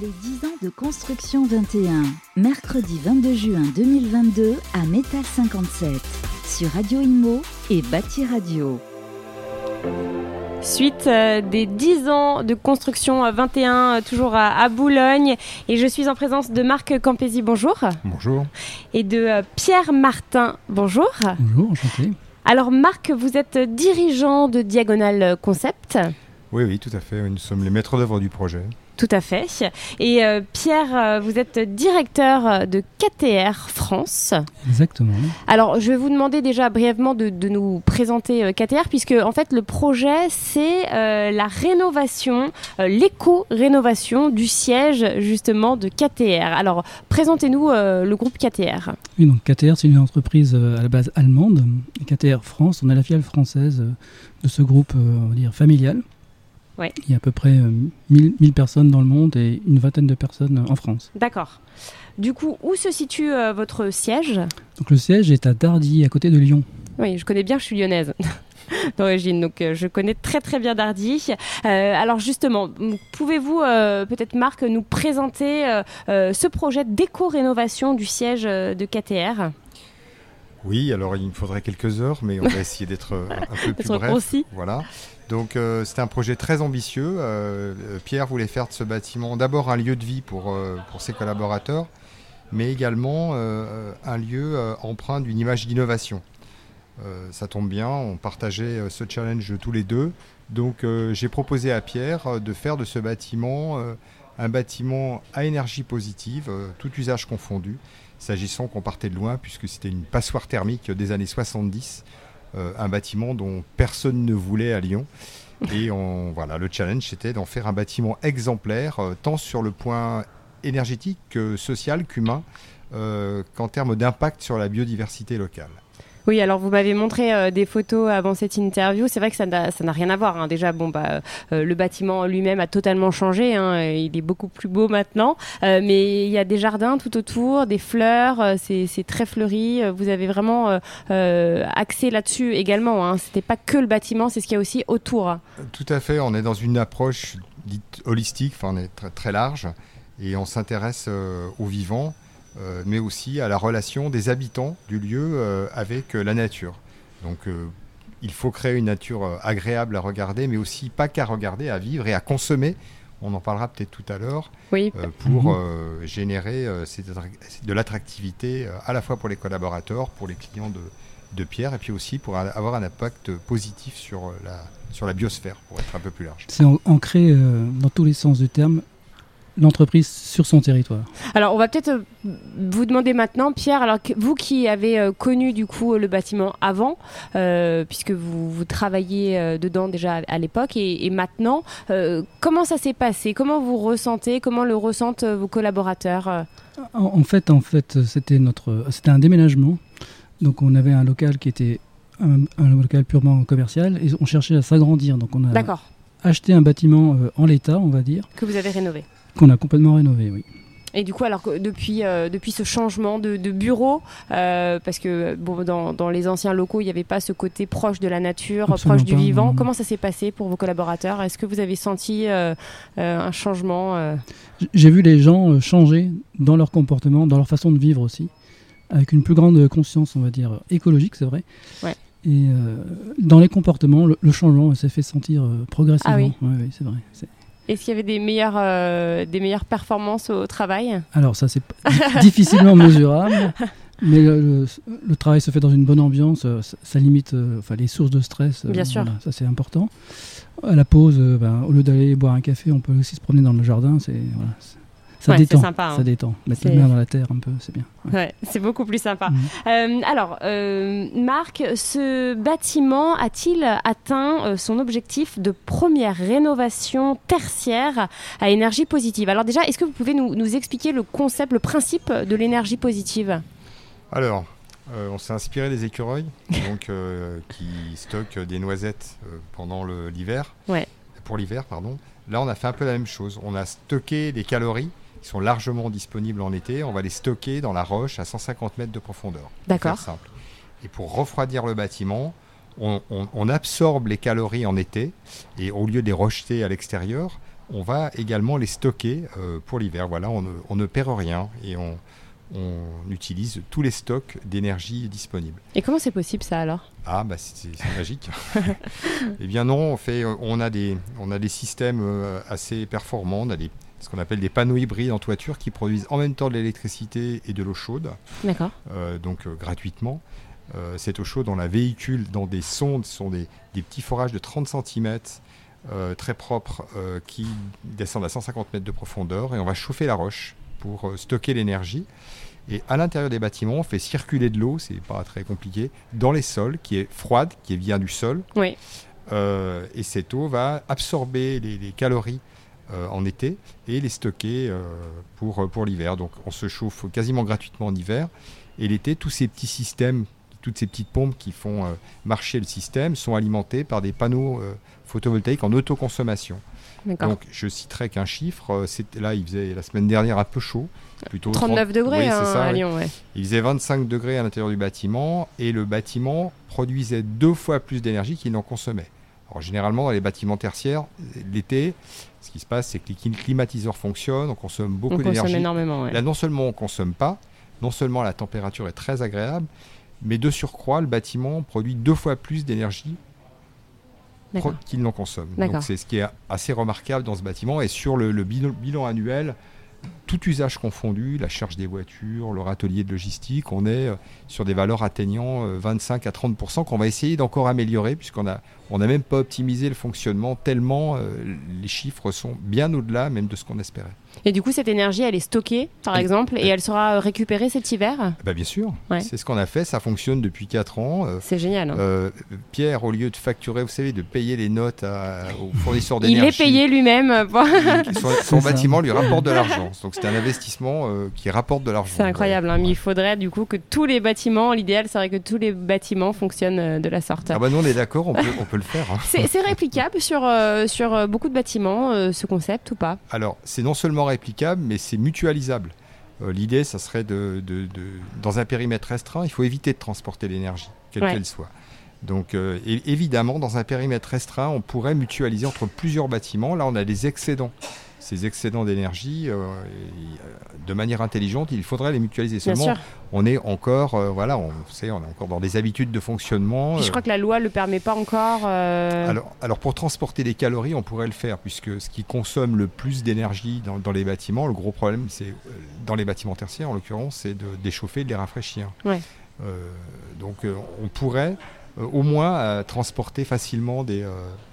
Les 10 ans de construction 21, mercredi 22 juin 2022 à Métal 57, sur Radio Imo et Bâti Radio. Suite euh, des 10 ans de construction 21, euh, toujours à, Boulogne. Et je suis en présence de Marc Campesi, bonjour. Bonjour. Et de euh, Pierre Martin, bonjour. Bonjour, enchanté. Alors Marc, vous êtes dirigeant de Diagonal Concept. Oui, oui, tout à fait. Nous sommes les maîtres d'œuvre du projet. Tout à fait. Et euh, Pierre, euh, vous êtes directeur de KTR France. Exactement. Alors, je vais vous demander déjà brièvement de, de nous présenter euh, KTR, puisque en fait, le projet, c'est la rénovation, l'éco-rénovation du siège justement de KTR. Alors, présentez-nous le groupe KTR. Oui, donc KTR, c'est une entreprise à la base allemande. Et KTR France, on est la filiale française de ce groupe, on va dire, familial. Ouais. Il y a à peu près 1000, 1000, personnes dans le monde et une vingtaine de personnes en France. D'accord. Du coup, où se situe euh, votre siège? Donc le siège est à Dardy, à côté de Lyon. Oui, je connais bien, je suis lyonnaise d'origine, donc euh, je connais très très bien Dardy. Euh, alors justement, pouvez-vous euh, peut-être Marc nous présenter ce projet d'éco-rénovation du siège de KTR oui, alors il me faudrait quelques heures, mais on va essayer d'être un peu plus bref. Concis. Voilà. Donc euh, c'était un projet très ambitieux. Euh, Pierre voulait faire de ce bâtiment d'abord un lieu de vie pour, euh, pour ses collaborateurs, mais également euh, un lieu empreint d'une image d'innovation. ça tombe bien, on partageait ce challenge tous les deux. Donc j'ai proposé à Pierre de faire de ce bâtiment un bâtiment à énergie positive, tout usage confondu, s'agissant qu'on partait de loin puisque c'était une passoire thermique des années 70 euh, un bâtiment dont personne ne voulait à Lyon. Et voilà, le challenge, c'était d'en faire un bâtiment exemplaire, euh, tant sur le point énergétique que social qu'humain, euh, qu'en termes d'impact sur la biodiversité locale. Oui, alors vous m'avez montré euh, des photos avant cette interview. C'est vrai que ça n'a rien à voir. Hein. Déjà, bon, bah, euh, le bâtiment lui-même a totalement changé. Hein. Il est beaucoup plus beau maintenant. Euh, mais il y a des jardins tout autour, des fleurs. C'est très fleuri. Vous avez vraiment axé là-dessus également. Hein. C'était pas que le bâtiment, c'est ce qu'il y a aussi autour. Tout à fait. On est dans une approche dite holistique. Enfin, on est très, très large et on s'intéresse au vivant. Euh, mais aussi à la relation des habitants du lieu euh, avec euh, la nature. Donc il faut créer une nature agréable à regarder, mais aussi pas qu'à regarder, à vivre et à consommer. On en parlera peut-être tout à l'heure oui. pour mmh. générer de l'attractivité à la fois pour les collaborateurs, pour les clients de, de Pierre, et puis aussi pour avoir un impact positif sur la, sur la biosphère, pour être un peu plus large. C'est ancré dans tous les sens du terme l'entreprise sur son territoire. Alors, on va peut-être euh, vous demander maintenant, Pierre, alors que vous qui avez euh, connu du coup le bâtiment avant, euh, puisque vous, vous travailliez euh, dedans déjà à, à l'époque, et, et, maintenant, comment ça s'est passé? Comment vous ressentez? Comment le ressentent vos collaborateurs en, en, fait, en fait, c'était notre, c'était un déménagement. Donc, on avait un local qui était un, un local purement commercial, et on cherchait à s'agrandir. Donc, on a acheté un bâtiment en l'état, on va dire. Que vous avez rénové qu'on a complètement rénové, oui. Et du coup, alors depuis, euh, depuis ce changement de, de bureau, euh, parce que bon, dans, dans, les anciens locaux, il n'y avait pas ce côté proche de la nature, Absolument proche du vivant. non. Comment ça s'est passé pour vos collaborateurs? Est-ce que vous avez senti euh, un changement J'ai vu les gens changer dans leur comportement, dans leur façon de vivre aussi, avec une plus grande conscience, on va dire, écologique, c'est vrai. Ouais. Et dans les comportements, le, le changement s'est fait sentir progressivement. Ah oui. Ouais, ouais, c'est vrai. Est-ce qu'il y avait des meilleures, euh, des meilleures performances au travail? Alors ça c'est difficilement mesurable, mais le, travail se fait dans une bonne ambiance, ça, ça limite euh, enfin, les sources de stress. Bien sûr. Voilà, ça c'est important. À la pause, euh, ben, au lieu d'aller boire un café, on peut aussi se promener dans le jardin. C'est voilà, ça ouais, détend, sympa, hein. ça détend. Mettre les mains dans la terre un peu, c'est bien. Ouais. ouais c'est beaucoup plus sympa. Mhm. Mmh. Euh, alors, euh, Marc, ce bâtiment a-t-il atteint euh, son objectif de première rénovation tertiaire à énergie positive? Alors déjà, est-ce que vous pouvez nous, nous, expliquer le concept, le principe de l'énergie positive? Alors, euh, on s'est inspiré des écureuils, donc euh, qui stockent des noisettes euh, pendant l'hiver. Ouais. Pour l'hiver, pardon. Là, on a fait un peu la même chose. On a stocké des calories sont largement disponibles en été. On va les stocker dans la roche à 150 mètres de profondeur. D'accord. simple. Et pour refroidir le bâtiment, on, on, on, absorbe les calories en été et au lieu de les rejeter à l'extérieur, on va également les stocker pour l'hiver. Voilà, on ne, on ne, perd rien et on, utilise tous les stocks d'énergie disponibles. Et comment c'est possible ça alors? Ah bah c'est magique. eh bien non, on, fait, on, a des, on a des systèmes euh, assez performants, on a des, ce qu'on appelle des panneaux hybrides en toiture qui produisent en même temps de l'électricité et de l'eau chaude. D'accord. Euh, donc euh, gratuitement. cette eau chaude, on la véhicule dans des sondes, ce sont des, des petits forages de 30 cm très propres qui descendent à 150 mètres de profondeur et on va chauffer la roche pour stocker l'énergie. Et à l'intérieur des bâtiments, on fait circuler de l'eau, c'est pas très compliqué, dans les sols, qui est froide, qui vient du sol. Oui. Euh, et cette eau va absorber les, calories euh, en été et les stocker euh, pour, pour l'hiver. Donc on se chauffe quasiment gratuitement en hiver. Et l'été, tous ces petits systèmes, toutes ces petites pompes qui font marcher le système sont alimentés par des panneaux photovoltaïques en autoconsommation. Donc je citerai qu'un chiffre, là il faisait la semaine dernière un peu chaud, plutôt 39 degrés hein, à Lyon. Ouais. Il faisait 25 degrés à l'intérieur du bâtiment et le bâtiment produisait deux fois plus d'énergie qu'il n'en consommait. Alors généralement dans les bâtiments tertiaires, l'été, ce qui se passe c'est que les climatiseurs fonctionnent, on consomme beaucoup d'énergie. énormément. Là non seulement on consomme pas, non seulement la température est très agréable, mais de surcroît le bâtiment produit deux fois plus d'énergie qu'il n'en consomme. Donc c'est ce qui est assez remarquable dans ce bâtiment et sur le, bilan annuel tout usage confondu, la charge des voitures, leur atelier de logistique, on est euh, sur des valeurs atteignant 25 euh, à 30% qu'on va essayer d'encore améliorer puisqu'on a on n'a même pas optimisé le fonctionnement tellement euh, les chiffres sont bien au-delà même de ce qu'on espérait. Et du coup, cette énergie, elle est stockée, par exemple, et elle sera récupérée cet hiver? Bah Bien sûr. C'est ce qu'on a fait. Ça fonctionne depuis 4 ans. C'est génial. Hein. Pierre, au lieu de facturer, vous savez, de payer les notes aux fournisseurs d'énergie. Il est payé lui-même. son, bâtiment lui rapporte de l'argent. Donc c'est un investissement euh, qui rapporte de l'argent. C'est incroyable, hein, mais il faudrait du coup que tous les bâtiments, l'idéal serait que tous les bâtiments fonctionnent euh, de la sorte. Ah bah nous on est d'accord, on peut, le faire. Hein. C'est réplicable sur, euh, sur beaucoup de bâtiments, ce concept ou pas? Alors c'est non seulement réplicable, mais c'est mutualisable. L'idée, ça serait de, dans un périmètre restreint, il faut éviter de transporter l'énergie, quelle qu'elle soit. Donc évidemment, dans un périmètre restreint, on pourrait mutualiser entre plusieurs bâtiments. Là, on a des excédents ces excédents d'énergie euh, euh, de manière intelligente, il faudrait les mutualiser. Seulement, on est encore, euh, voilà, on, sait, on est encore dans des habitudes de fonctionnement. je crois que la loi ne le permet pas encore. Alors, alors, pour transporter des calories, on pourrait le faire, puisque ce qui consomme le plus d'énergie dans, les bâtiments, le gros problème, c'est dans les bâtiments tertiaires, en l'occurrence, c'est de déchauffer, de les rafraîchir. donc, on pourrait au moins transporter facilement des,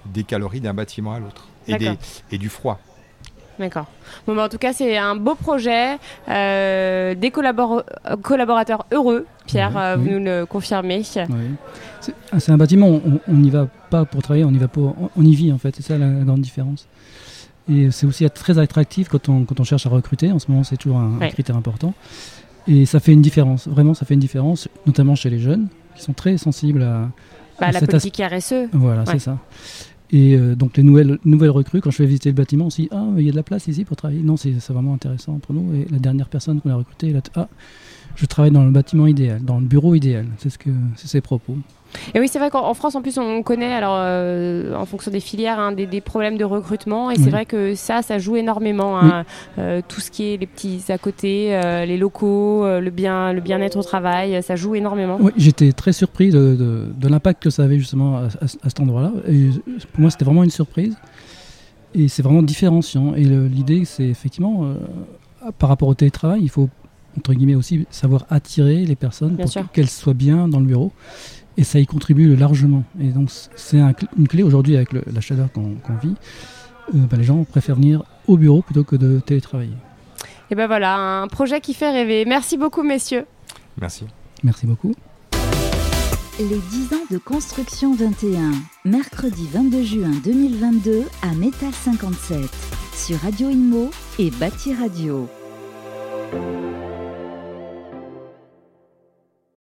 des calories d'un bâtiment à l'autre et, et du froid. D'accord. Bon, bah, en tout cas, c'est un beau projet, euh, des collaborateurs heureux. Pierre, euh, vous nous le confirmez. C'est un bâtiment, on n'y va pas pour travailler, on y va pour, on, y vit en fait. C'est ça la, grande différence. Et c'est aussi très attractif quand on, quand on cherche à recruter. En ce moment, c'est toujours un, critère important. Et ça fait une différence. Vraiment, ça fait une différence, notamment chez les jeunes qui sont très sensibles à, bah, la politique RSE. Voilà, c'est ça. Et euh, donc les nouvelles, nouvelles recrues, quand je vais visiter le bâtiment, on se dit Ah, il y a de la place ici pour travailler. Non, c'est vraiment intéressant pour nous. Et la dernière personne qu'on a recrutée, elle a Ah, je travaille dans le bâtiment idéal, dans le bureau idéal. C'est ce que c'est ses propos. Et oui, c'est vrai qu'en France, en plus, on connaît, alors, euh, en fonction des filières, hein, des, problèmes de recrutement. Et c'est vrai que ça, ça joue énormément. Hein. Euh, tout ce qui est les petits à côté, euh, les locaux, le bien, le bien-être au travail, ça joue énormément. Oui, j'étais très surpris de, de, l'impact que ça avait justement à, cet endroit-là. Et pour moi, c'était vraiment une surprise. Et c'est vraiment différenciant. Et l'idée, c'est effectivement, par rapport au télétravail, il faut entre guillemets aussi savoir attirer les personnes pour qu'elles soient bien dans le bureau et ça y contribue largement. Et donc c'est une clé aujourd'hui avec la chaleur qu'on vit. Euh, bah, les gens préfèrent venir au bureau plutôt que de télétravailler. Et ben voilà, un projet qui fait rêver. Merci beaucoup messieurs. Merci. Merci beaucoup. Les 10 ans de construction 21, mercredi 22 juin 2022 à Métal 57, sur Radio Imo et Bâti Radio.